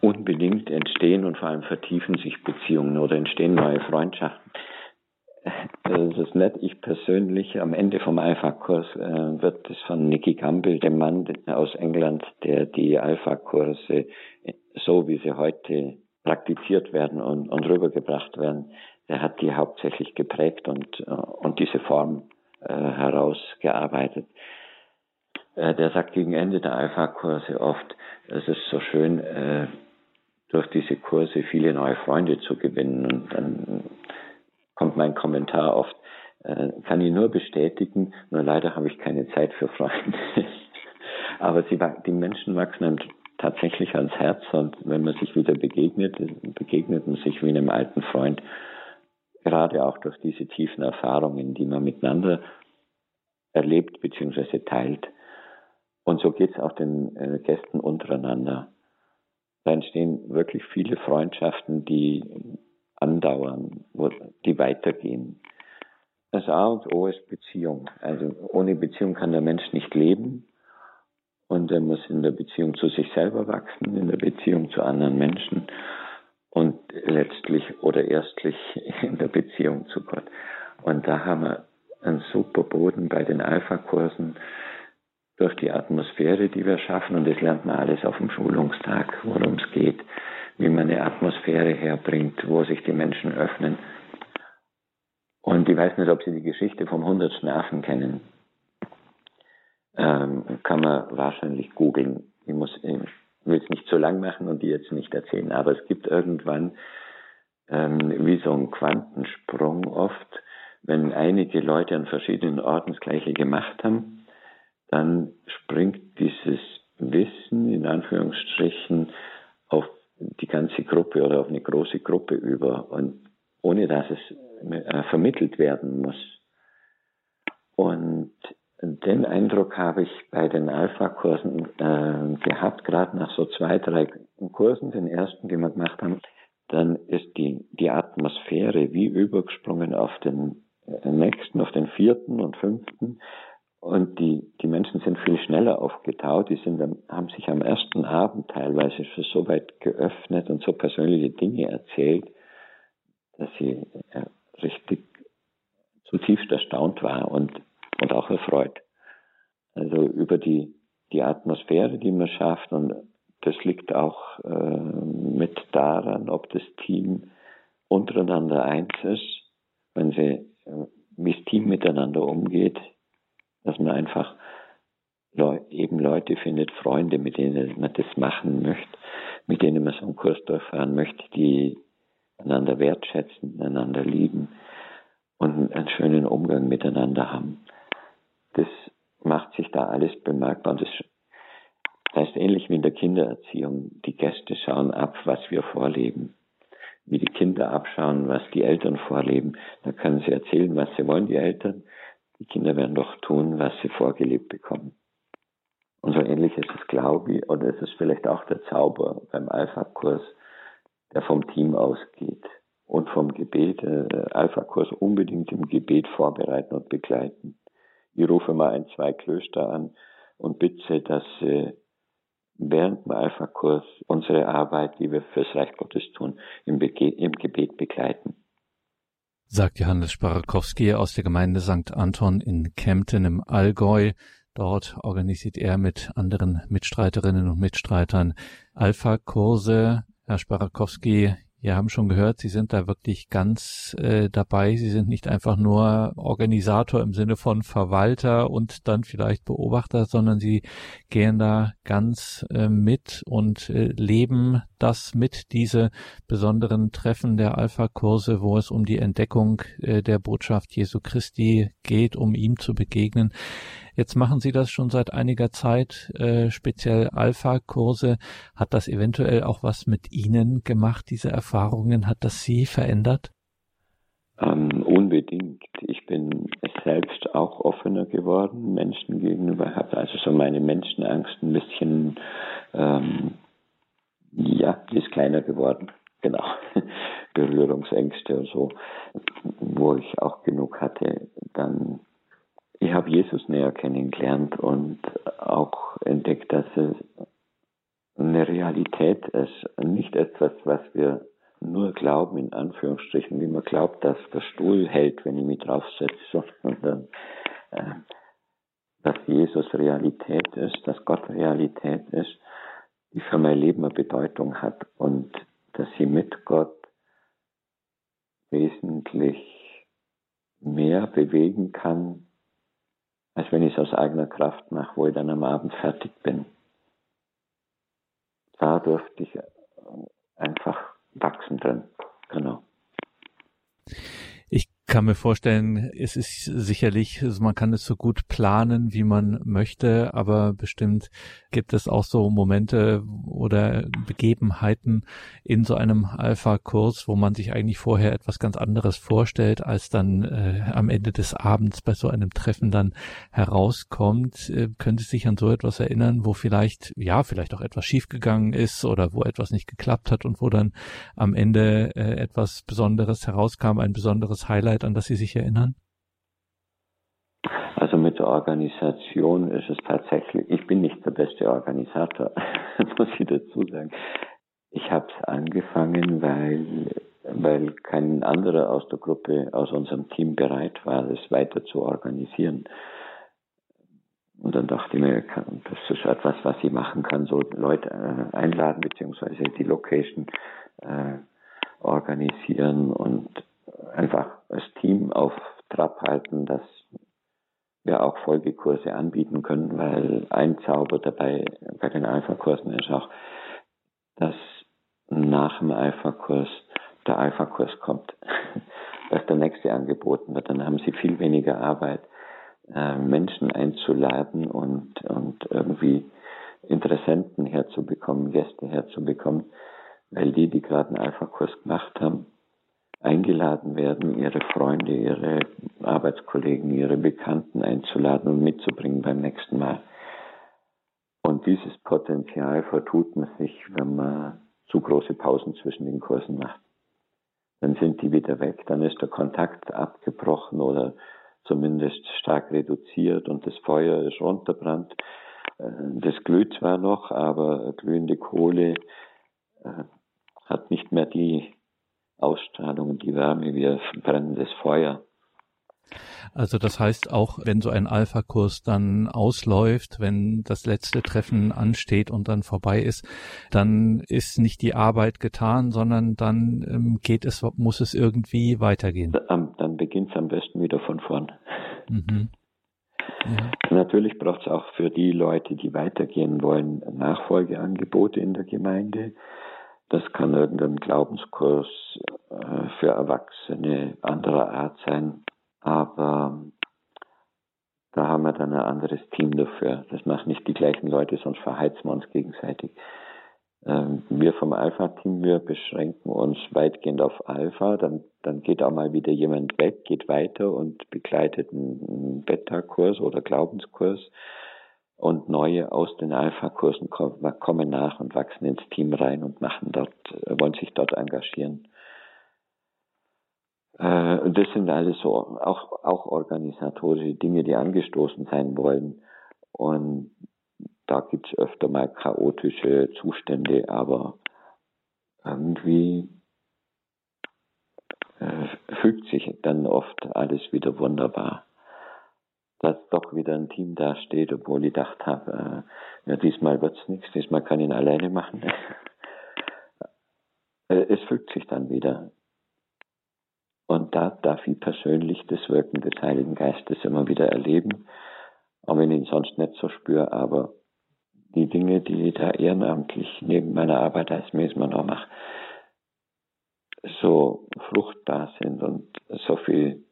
Speaker 3: Unbedingt entstehen und vor allem vertiefen sich Beziehungen oder entstehen neue Freundschaften. Das ist nett. Ich persönlich am Ende vom Alpha-Kurs äh, wird es von Nicky Campbell, dem Mann aus England, der die Alpha-Kurse so wie sie heute praktiziert werden und, und rübergebracht werden, der hat die hauptsächlich geprägt und, äh, und diese Form äh, herausgearbeitet. Äh, der sagt gegen Ende der Alpha-Kurse oft, es ist so schön, äh, durch diese Kurse viele neue Freunde zu gewinnen. Und dann kommt mein Kommentar oft, äh, kann ich nur bestätigen, nur leider habe ich keine Zeit für Freunde. Aber sie, die Menschen wachsen einem tatsächlich ans Herz und wenn man sich wieder begegnet, begegnet man sich wie einem alten Freund, gerade auch durch diese tiefen Erfahrungen, die man miteinander erlebt bzw. teilt. Und so geht es auch den äh, Gästen untereinander. Da entstehen wirklich viele Freundschaften, die andauern, die weitergehen. Das A und O ist Beziehung. Also ohne Beziehung kann der Mensch nicht leben und er muss in der Beziehung zu sich selber wachsen, in der Beziehung zu anderen Menschen und letztlich oder erstlich in der Beziehung zu Gott. Und da haben wir einen super Boden bei den Alpha-Kursen durch die Atmosphäre, die wir schaffen. Und das lernt man alles auf dem Schulungstag, worum es geht, wie man eine Atmosphäre herbringt, wo sich die Menschen öffnen. Und ich weiß nicht, ob Sie die Geschichte vom hundertsten Affen kennen. Ähm, kann man wahrscheinlich googeln. Ich muss, will es nicht zu lang machen und die jetzt nicht erzählen, aber es gibt irgendwann ähm, wie so ein Quantensprung oft, wenn einige Leute an verschiedenen Orten das Gleiche gemacht haben, dann springt dieses Wissen in Anführungsstrichen auf die ganze Gruppe oder auf eine große Gruppe über und ohne dass es äh, vermittelt werden muss. Und den Eindruck habe ich bei den Alpha-Kursen äh, gehabt, gerade nach so zwei, drei Kursen, den ersten, die wir gemacht haben, dann ist die, die Atmosphäre wie übergesprungen auf den äh, nächsten, auf den vierten und fünften. Und die, die Menschen sind viel schneller aufgetaut. Die sind, haben sich am ersten Abend teilweise schon so weit geöffnet und so persönliche Dinge erzählt, dass sie richtig zutiefst erstaunt war und, und auch erfreut. Also über die, die Atmosphäre, die man schafft und das liegt auch äh, mit daran, ob das Team untereinander eins ist, wenn sie, äh, wie das Team miteinander umgeht, dass man einfach Leu eben Leute findet, Freunde, mit denen man das machen möchte, mit denen man so einen Kurs durchfahren möchte, die einander wertschätzen, einander lieben und einen schönen Umgang miteinander haben. Das macht sich da alles bemerkbar. Das heißt ähnlich wie in der Kindererziehung. Die Gäste schauen ab, was wir vorleben. Wie die Kinder abschauen, was die Eltern vorleben. Da können sie erzählen, was sie wollen, die Eltern. Die Kinder werden doch tun, was sie vorgelebt bekommen. Und so ähnlich ist es, glaube ich, oder ist es vielleicht auch der Zauber beim Alpha-Kurs, der vom Team ausgeht und vom Gebet. Äh, Alpha-Kurs unbedingt im Gebet vorbereiten und begleiten. Ich rufe mal ein, zwei Klöster an und bitte, dass sie während dem Alpha-Kurs unsere Arbeit, die wir fürs Reich Gottes tun, im, Bege im Gebet begleiten.
Speaker 1: Sagt Johannes Sparakowski aus der Gemeinde St. Anton in Kempten im Allgäu. Dort organisiert er mit anderen Mitstreiterinnen und Mitstreitern Alpha-Kurse. Herr Sparakowski, wir haben schon gehört, Sie sind da wirklich ganz äh, dabei. Sie sind nicht einfach nur Organisator im Sinne von Verwalter und dann vielleicht Beobachter, sondern Sie gehen da ganz äh, mit und äh, leben das mit, diese besonderen Treffen der Alpha-Kurse, wo es um die Entdeckung äh, der Botschaft Jesu Christi geht, um ihm zu begegnen. Jetzt machen Sie das schon seit einiger Zeit, äh, speziell Alpha-Kurse. Hat das eventuell auch was mit Ihnen gemacht, diese Erfahrungen? Hat das Sie verändert?
Speaker 3: Ähm, unbedingt. Ich bin selbst auch offener geworden, Menschen gegenüber, habe also so meine Menschenangst ein bisschen, ähm, ja, die ist kleiner geworden. Genau. Berührungsängste und so, wo ich auch genug hatte, dann ich habe Jesus näher kennengelernt und auch entdeckt, dass es eine Realität ist. Nicht etwas, was wir nur glauben, in Anführungsstrichen, wie man glaubt, dass der Stuhl hält, wenn ich mich draufsetze, sondern äh, dass Jesus Realität ist, dass Gott Realität ist, die für mein Leben eine Bedeutung hat und dass sie mit Gott wesentlich mehr bewegen kann, als wenn ich es aus eigener Kraft mache, wo ich dann am Abend fertig bin. Da durfte ich einfach wachsen drin. Genau
Speaker 1: kann mir vorstellen, es ist sicherlich, also man kann es so gut planen, wie man möchte, aber bestimmt gibt es auch so Momente oder Begebenheiten in so einem Alpha-Kurs, wo man sich eigentlich vorher etwas ganz anderes vorstellt, als dann äh, am Ende des Abends bei so einem Treffen dann herauskommt. Äh, können Sie sich an so etwas erinnern, wo vielleicht, ja, vielleicht auch etwas schiefgegangen ist oder wo etwas nicht geklappt hat und wo dann am Ende äh, etwas Besonderes herauskam, ein besonderes Highlight Zeit, an das Sie sich erinnern?
Speaker 3: Also mit der Organisation ist es tatsächlich, ich bin nicht der beste Organisator, muss ich dazu sagen. Ich habe es angefangen, weil, weil kein anderer aus der Gruppe, aus unserem Team bereit war, das weiter zu organisieren. Und dann dachte ich mir, das ist etwas, was ich machen kann, so Leute äh, einladen, beziehungsweise die Location äh, organisieren und einfach das Team auf Trab halten, dass wir auch Folgekurse anbieten können, weil ein Zauber dabei bei den Alpha-Kursen ist auch, dass nach dem Alpha-Kurs der Alpha-Kurs kommt. dass der nächste angeboten wird. Dann haben sie viel weniger Arbeit, äh, Menschen einzuladen und, und irgendwie Interessenten herzubekommen, Gäste herzubekommen, weil die, die gerade einen Alpha-Kurs gemacht haben, eingeladen werden, ihre Freunde, ihre Arbeitskollegen, ihre Bekannten einzuladen und mitzubringen beim nächsten Mal. Und dieses Potenzial vertut man sich, wenn man zu große Pausen zwischen den Kursen macht. Dann sind die wieder weg, dann ist der Kontakt abgebrochen oder zumindest stark reduziert und das Feuer ist runterbrannt. Äh, das glüht zwar noch, aber glühende Kohle äh, hat nicht mehr die Ausstrahlung und die Wärme wie ein brennendes Feuer.
Speaker 1: Also das heißt auch, wenn so ein Alpha-Kurs dann ausläuft, wenn das letzte Treffen ansteht und dann vorbei ist, dann ist nicht die Arbeit getan, sondern dann ähm, geht es, muss es irgendwie weitergehen.
Speaker 3: Dann, dann beginnt es am besten wieder von vorn. Mhm. Ja. Natürlich braucht es auch für die Leute, die weitergehen wollen, Nachfolgeangebote in der Gemeinde. Das kann irgendein Glaubenskurs äh, für Erwachsene anderer Art sein. Aber da haben wir dann ein anderes Team dafür. Das machen nicht die gleichen Leute, sonst verheizen wir uns gegenseitig. Ähm, wir vom Alpha-Team, wir beschränken uns weitgehend auf Alpha. Dann, dann geht auch mal wieder jemand weg, geht weiter und begleitet einen Beta-Kurs oder Glaubenskurs und neue aus den Alpha-Kursen kommen nach und wachsen ins Team rein und machen dort, wollen sich dort engagieren. Äh, das sind alles so auch, auch organisatorische Dinge, die angestoßen sein wollen. Und da gibt es öfter mal chaotische Zustände, aber irgendwie äh, fügt sich dann oft alles wieder wunderbar dass doch wieder ein Team dasteht, obwohl ich gedacht habe, äh, ja, diesmal wird's nichts, diesmal kann ich ihn alleine machen. Äh, es fügt sich dann wieder. Und da darf ich persönlich das Wirken des Heiligen Geistes immer wieder erleben, auch wenn ich ihn sonst nicht so spüre, aber die Dinge, die ich da ehrenamtlich neben meiner Arbeit als Mesmer noch mache, so fruchtbar sind und so viel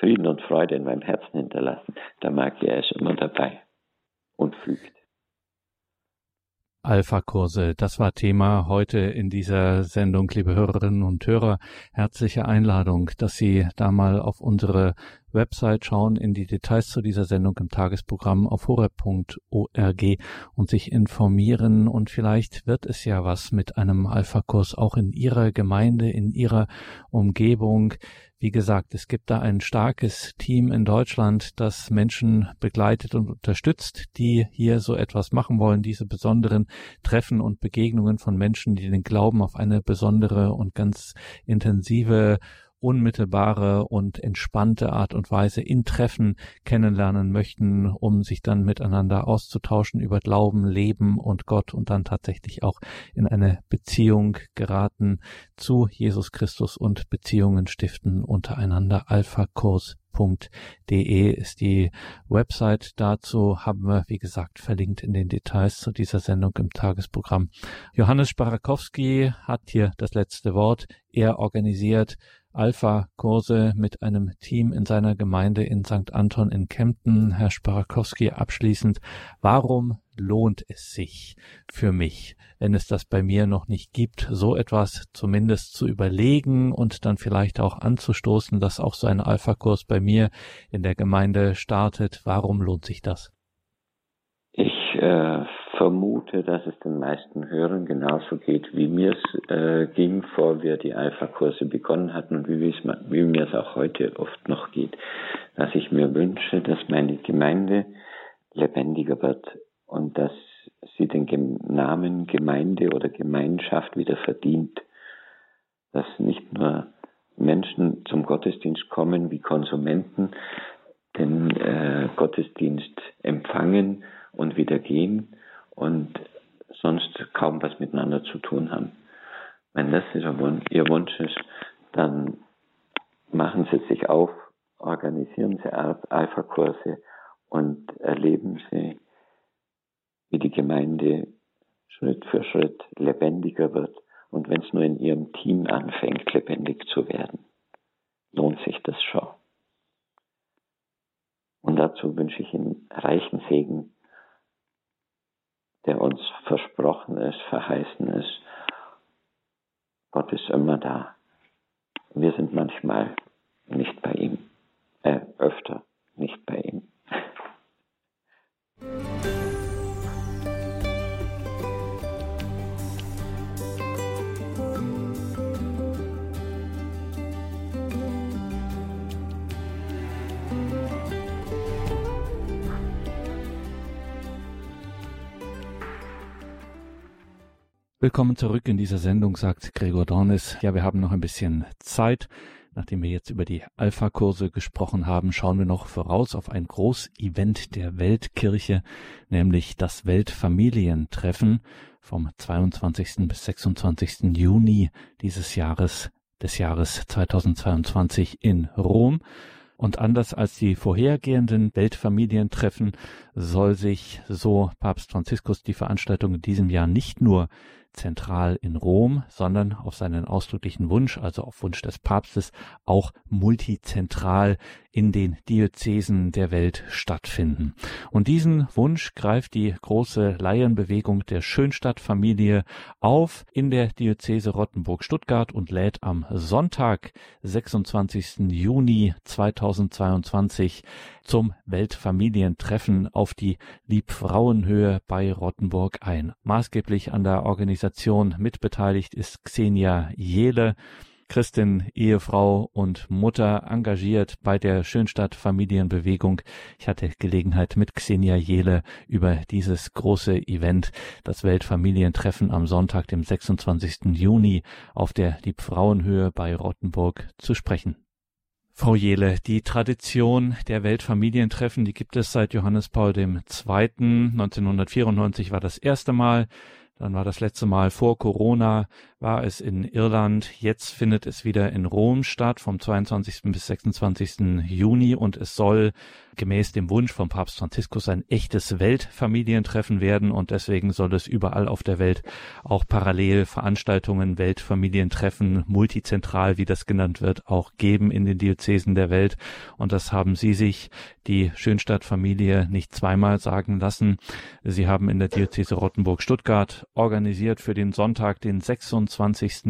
Speaker 3: Frieden und Freude in meinem Herzen hinterlassen. Der Magier ist immer dabei und fügt.
Speaker 1: Alpha-Kurse, das war Thema heute in dieser Sendung, liebe Hörerinnen und Hörer. Herzliche Einladung, dass Sie da mal auf unsere Website schauen, in die Details zu dieser Sendung im Tagesprogramm auf horeb.org und sich informieren. Und vielleicht wird es ja was mit einem Alpha-Kurs auch in Ihrer Gemeinde, in Ihrer Umgebung. Wie gesagt, es gibt da ein starkes Team in Deutschland, das Menschen begleitet und unterstützt, die hier so etwas machen wollen, diese besonderen Treffen und Begegnungen von Menschen, die den Glauben auf eine besondere und ganz intensive unmittelbare und entspannte Art und Weise in Treffen kennenlernen möchten, um sich dann miteinander auszutauschen über Glauben, Leben und Gott und dann tatsächlich auch in eine Beziehung geraten zu Jesus Christus und Beziehungen stiften untereinander. alphakurs.de ist die Website dazu, haben wir, wie gesagt, verlinkt in den Details zu dieser Sendung im Tagesprogramm. Johannes Sparakowski hat hier das letzte Wort. Er organisiert Alpha-Kurse mit einem Team in seiner Gemeinde in St. Anton in Kempten. Herr Sparakowski, abschließend, warum lohnt es sich für mich, wenn es das bei mir noch nicht gibt, so etwas zumindest zu überlegen und dann vielleicht auch anzustoßen, dass auch so ein Alpha-Kurs bei mir in der Gemeinde startet? Warum lohnt sich das?
Speaker 3: Ich äh, vermute, dass es den meisten Hörern genauso geht, wie mir es äh, ging, vor wir die Alpha-Kurse begonnen hatten und wie, mir es auch heute oft noch geht. Dass ich mir wünsche, dass meine Gemeinde lebendiger wird und dass sie den Namen Gemeinde oder Gemeinschaft wieder verdient. Dass nicht nur Menschen zum Gottesdienst kommen wie Konsumenten, den äh, Gottesdienst empfangen und wieder gehen, und sonst kaum was miteinander zu tun haben. Wenn das Ihr Wunsch ist, dann machen Sie sich auf, organisieren Sie Alpha-Kurse und erleben Sie, wie die Gemeinde Schritt für Schritt lebendiger wird und wenn es nur in Ihrem Team anfängt, lebendig zu werden. lohnt sich das schon. Und dazu wünsche ich ihm reichen Segen, der uns versprochen ist, verheißen ist. Gott ist immer da. Wir sind manchmal nicht bei ihm, äh, öfter nicht bei ihm.
Speaker 1: Willkommen zurück in dieser Sendung, sagt Gregor Dornis. Ja, wir haben noch ein bisschen Zeit. Nachdem wir jetzt über die Alpha-Kurse gesprochen haben, schauen wir noch voraus auf ein Großevent der Weltkirche, nämlich das Weltfamilientreffen vom 22. bis 26. Juni dieses Jahres, des Jahres 2022 in Rom. Und anders als die vorhergehenden Weltfamilientreffen soll sich, so Papst Franziskus, die Veranstaltung in diesem Jahr nicht nur zentral in Rom, sondern auf seinen ausdrücklichen Wunsch, also auf Wunsch des Papstes, auch multizentral in den Diözesen der Welt stattfinden. Und diesen Wunsch greift die große Laienbewegung der Schönstadtfamilie auf in der Diözese Rottenburg-Stuttgart und lädt am Sonntag, 26. Juni 2022 zum Weltfamilientreffen auf die Liebfrauenhöhe bei Rottenburg ein. Maßgeblich an der Organisation mitbeteiligt ist Xenia Jele, Christin, Ehefrau und Mutter, engagiert bei der Schönstadt Familienbewegung. Ich hatte Gelegenheit mit Xenia Jele über dieses große Event, das Weltfamilientreffen am Sonntag, dem 26. Juni auf der Liebfrauenhöhe bei Rottenburg zu sprechen. Frau Jele, die Tradition der Weltfamilientreffen, die gibt es seit Johannes Paul II. 1994 war das erste Mal. Dann war das letzte Mal vor Corona, war es in Irland. Jetzt findet es wieder in Rom statt, vom 22. bis 26. Juni. Und es soll gemäß dem Wunsch von Papst Franziskus ein echtes Weltfamilientreffen werden. Und deswegen soll es überall auf der Welt auch parallel Veranstaltungen, Weltfamilientreffen, multizentral, wie das genannt wird, auch geben in den Diözesen der Welt. Und das haben Sie sich, die Schönstadtfamilie, nicht zweimal sagen lassen. Sie haben in der Diözese Rottenburg-Stuttgart organisiert für den Sonntag, den 26.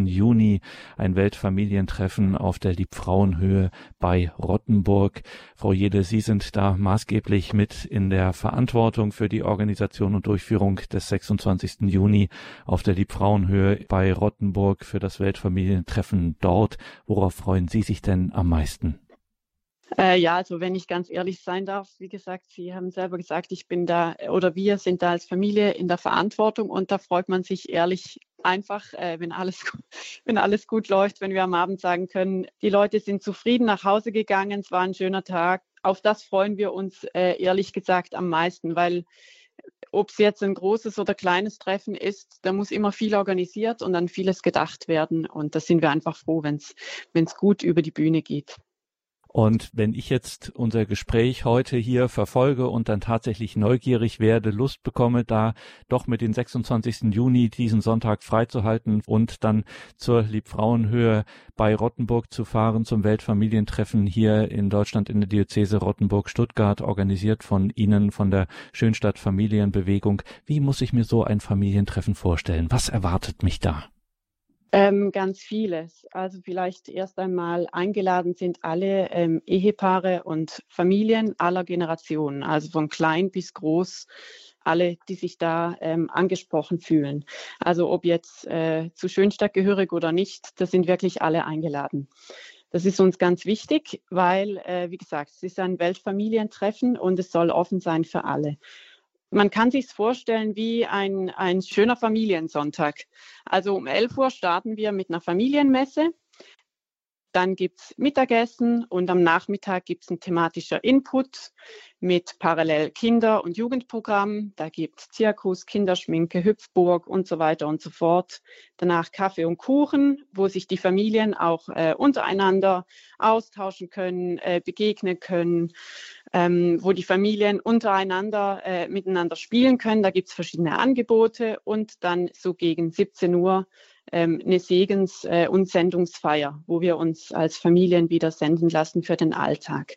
Speaker 1: Juni, ein Weltfamilientreffen auf der Liebfrauenhöhe bei Rottenburg. Frau Jede, Sie sind da maßgeblich mit in der Verantwortung für die Organisation und Durchführung des 26. Juni auf der Liebfrauenhöhe bei Rottenburg für das Weltfamilientreffen dort. Worauf freuen Sie sich denn am meisten?
Speaker 4: Äh, ja, also wenn ich ganz ehrlich sein darf, wie gesagt, Sie haben selber gesagt, ich bin da oder wir sind da als Familie in der Verantwortung und da freut man sich ehrlich einfach, äh, wenn, alles, wenn alles gut läuft, wenn wir am Abend sagen können, die Leute sind zufrieden nach Hause gegangen, es war ein schöner Tag. Auf das freuen wir uns äh, ehrlich gesagt am meisten, weil ob es jetzt ein großes oder kleines Treffen ist, da muss immer viel organisiert und an vieles gedacht werden. Und da sind wir einfach froh, wenn es gut über die Bühne geht.
Speaker 1: Und wenn ich jetzt unser Gespräch heute hier verfolge und dann tatsächlich neugierig werde, Lust bekomme, da doch mit den 26. Juni diesen Sonntag freizuhalten und dann zur Liebfrauenhöhe bei Rottenburg zu fahren zum Weltfamilientreffen hier in Deutschland in der Diözese Rottenburg-Stuttgart, organisiert von Ihnen, von der Schönstadt Familienbewegung. Wie muss ich mir so ein Familientreffen vorstellen? Was erwartet mich da?
Speaker 4: Ähm, ganz vieles. Also vielleicht erst einmal eingeladen sind alle ähm, Ehepaare und Familien aller Generationen, also von klein bis groß, alle, die sich da ähm, angesprochen fühlen. Also ob jetzt äh, zu Schönstadt gehörig oder nicht, da sind wirklich alle eingeladen. Das ist uns ganz wichtig, weil, äh, wie gesagt, es ist ein Weltfamilientreffen und es soll offen sein für alle. Man kann sich vorstellen wie ein, ein schöner Familiensonntag. Also um 11 Uhr starten wir mit einer Familienmesse. Dann gibt es Mittagessen und am Nachmittag gibt es ein thematischer Input mit parallel Kinder- und Jugendprogramm. Da gibt es Zirkus, Kinderschminke, Hüpfburg und so weiter und so fort. Danach Kaffee und Kuchen, wo sich die Familien auch äh, untereinander austauschen können, äh, begegnen können, ähm, wo die Familien untereinander äh, miteinander spielen können. Da gibt es verschiedene Angebote und dann so gegen 17 Uhr eine Segens- äh, und Sendungsfeier, wo wir uns als Familien wieder senden lassen für den Alltag.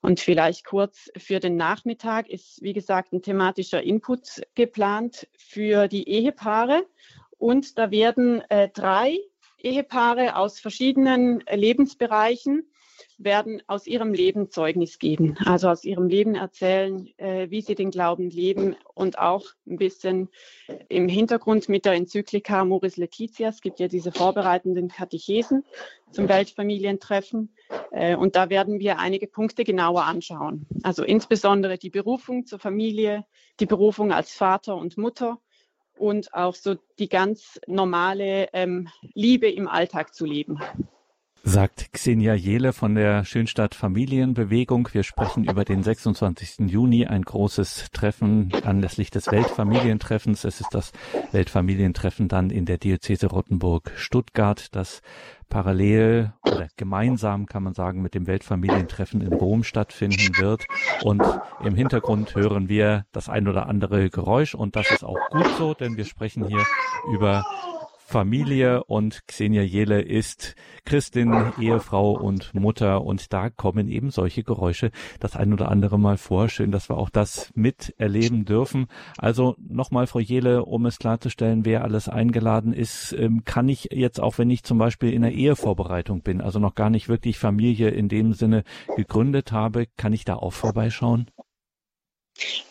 Speaker 4: Und vielleicht kurz für den Nachmittag ist, wie gesagt, ein thematischer Input geplant für die Ehepaare. Und da werden äh, drei Ehepaare aus verschiedenen Lebensbereichen werden aus ihrem Leben Zeugnis geben, also aus ihrem Leben erzählen, äh, wie sie den Glauben leben und auch ein bisschen im Hintergrund mit der Enzyklika Moris Laetitia. Es gibt ja diese vorbereitenden Katechesen zum Weltfamilientreffen äh, und da werden wir einige Punkte genauer anschauen. Also insbesondere die Berufung zur Familie, die Berufung als Vater und Mutter und auch so die ganz normale ähm, Liebe im Alltag zu leben
Speaker 1: sagt Xenia Jele von der Schönstadt Familienbewegung. Wir sprechen über den 26. Juni, ein großes Treffen anlässlich des Weltfamilientreffens. Es ist das Weltfamilientreffen dann in der Diözese Rottenburg-Stuttgart, das parallel oder gemeinsam kann man sagen mit dem Weltfamilientreffen in Rom stattfinden wird. Und im Hintergrund hören wir das ein oder andere Geräusch und das ist auch gut so, denn wir sprechen hier über Familie und Xenia Jele ist Christin, Ehefrau und Mutter und da kommen eben solche Geräusche das ein oder andere Mal vor. Schön, dass wir auch das miterleben dürfen. Also nochmal, Frau Jele, um es klarzustellen, wer alles eingeladen ist, ähm, kann ich jetzt auch, wenn ich zum Beispiel in der Ehevorbereitung bin, also noch gar nicht wirklich Familie in dem Sinne gegründet habe, kann ich da auch vorbeischauen?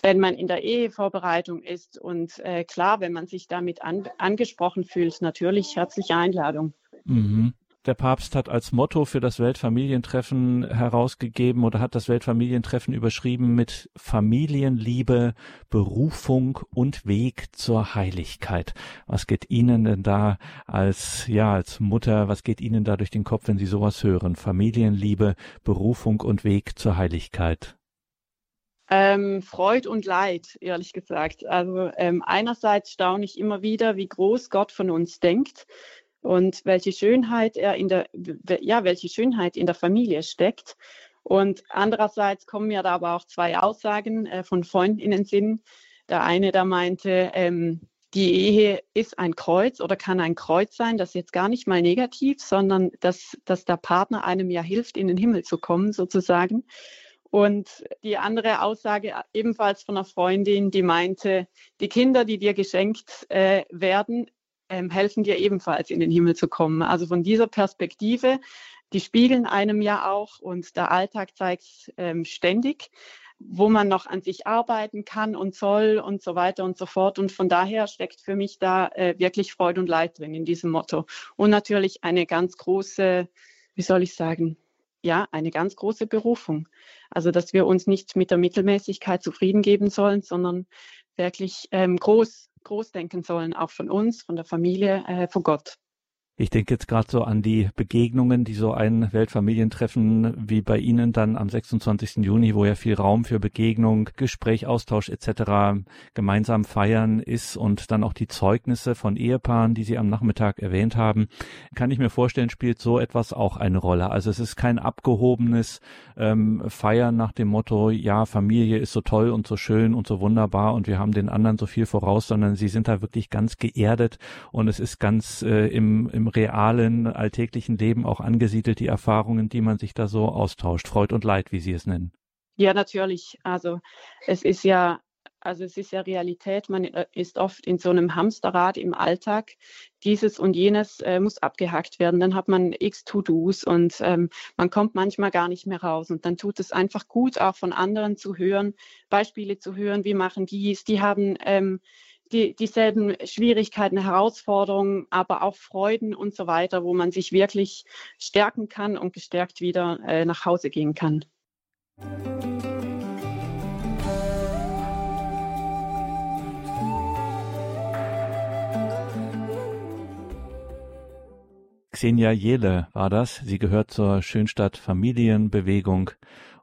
Speaker 4: Wenn man in der Ehevorbereitung ist. Und äh, klar, wenn man sich damit an, angesprochen fühlt, natürlich herzliche Einladung.
Speaker 1: Mhm. Der Papst hat als Motto für das Weltfamilientreffen herausgegeben oder hat das Weltfamilientreffen überschrieben mit Familienliebe, Berufung und Weg zur Heiligkeit. Was geht Ihnen denn da als, ja, als Mutter, was geht Ihnen da durch den Kopf, wenn Sie sowas hören? Familienliebe, Berufung und Weg zur Heiligkeit.
Speaker 4: Ähm, Freud und Leid, ehrlich gesagt. Also ähm, einerseits staune ich immer wieder, wie groß Gott von uns denkt und welche Schönheit er in der, ja, welche Schönheit in der Familie steckt. Und andererseits kommen mir da aber auch zwei Aussagen äh, von Freunden in den Sinn. Der eine, der meinte, ähm, die Ehe ist ein Kreuz oder kann ein Kreuz sein, das ist jetzt gar nicht mal negativ, sondern dass, dass der Partner einem ja hilft, in den Himmel zu kommen, sozusagen. Und die andere Aussage ebenfalls von einer Freundin, die meinte, die Kinder, die dir geschenkt äh, werden, ähm, helfen dir ebenfalls in den Himmel zu kommen. Also von dieser Perspektive, die spiegeln einem ja auch und der Alltag zeigt ähm, ständig, wo man noch an sich arbeiten kann und soll und so weiter und so fort. Und von daher steckt für mich da äh, wirklich Freude und Leid drin in diesem Motto. Und natürlich eine ganz große, wie soll ich sagen, ja, eine ganz große Berufung. Also, dass wir uns nicht mit der Mittelmäßigkeit zufrieden geben sollen, sondern wirklich ähm, groß, groß denken sollen, auch von uns, von der Familie, äh, von Gott.
Speaker 1: Ich denke jetzt gerade so an die Begegnungen, die so ein Weltfamilientreffen wie bei Ihnen dann am 26. Juni, wo ja viel Raum für Begegnung, Gespräch, Austausch etc. gemeinsam feiern ist und dann auch die Zeugnisse von Ehepaaren, die Sie am Nachmittag erwähnt haben, kann ich mir vorstellen, spielt so etwas auch eine Rolle. Also es ist kein abgehobenes ähm, Feiern nach dem Motto, ja, Familie ist so toll und so schön und so wunderbar und wir haben den anderen so viel voraus, sondern Sie sind da wirklich ganz geerdet und es ist ganz äh, im, im realen, alltäglichen Leben auch angesiedelt, die Erfahrungen, die man sich da so austauscht, Freud und Leid, wie Sie es nennen.
Speaker 4: Ja, natürlich. Also es ist ja, also es ist ja Realität. Man äh, ist oft in so einem Hamsterrad im Alltag. Dieses und jenes äh, muss abgehakt werden. Dann hat man x To-Dos und ähm, man kommt manchmal gar nicht mehr raus. Und dann tut es einfach gut, auch von anderen zu hören, Beispiele zu hören, wie machen die es. Die haben ähm, die, dieselben Schwierigkeiten, Herausforderungen, aber auch Freuden und so weiter, wo man sich wirklich stärken kann und gestärkt wieder äh, nach Hause gehen kann.
Speaker 1: Xenia Jele war das. Sie gehört zur Schönstadt Familienbewegung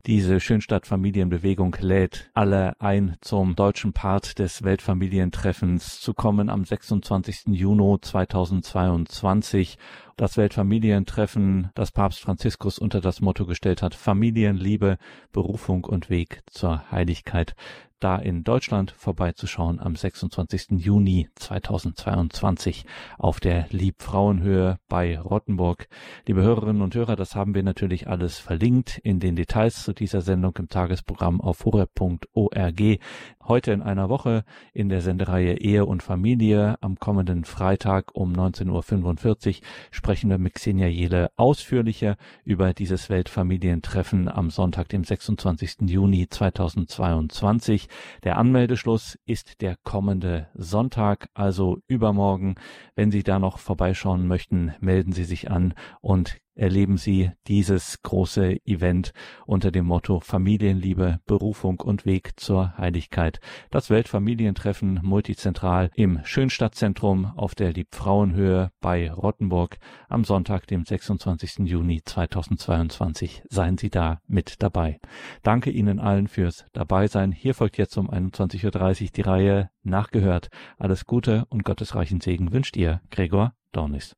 Speaker 1: Diese Schönstadt Familienbewegung lädt alle ein, zum deutschen Part des Weltfamilientreffens zu kommen am 26. Juni 2022 das Weltfamilientreffen, das Papst Franziskus unter das Motto gestellt hat, Familienliebe, Berufung und Weg zur Heiligkeit da in Deutschland vorbeizuschauen am 26. Juni 2022 auf der Liebfrauenhöhe bei Rottenburg. Liebe Hörerinnen und Hörer, das haben wir natürlich alles verlinkt in den Details zu dieser Sendung im Tagesprogramm auf horeb.org. Heute in einer Woche in der Sendereihe Ehe und Familie am kommenden Freitag um 19.45 Uhr sprechen wir mit Xenia Jele ausführlicher über dieses Weltfamilientreffen am Sonntag, dem 26. Juni 2022. Der Anmeldeschluss ist der kommende Sonntag, also übermorgen. Wenn Sie da noch vorbeischauen möchten, melden Sie sich an und erleben Sie dieses große Event unter dem Motto Familienliebe, Berufung und Weg zur Heiligkeit. Das Weltfamilientreffen multizentral im Schönstadtzentrum auf der Liebfrauenhöhe bei Rottenburg am Sonntag, dem 26. Juni 2022. Seien Sie da mit dabei. Danke Ihnen allen fürs Dabeisein. Hier folgt jetzt um 21.30 Uhr die Reihe Nachgehört. Alles Gute und gottesreichen Segen wünscht ihr, Gregor Dornis.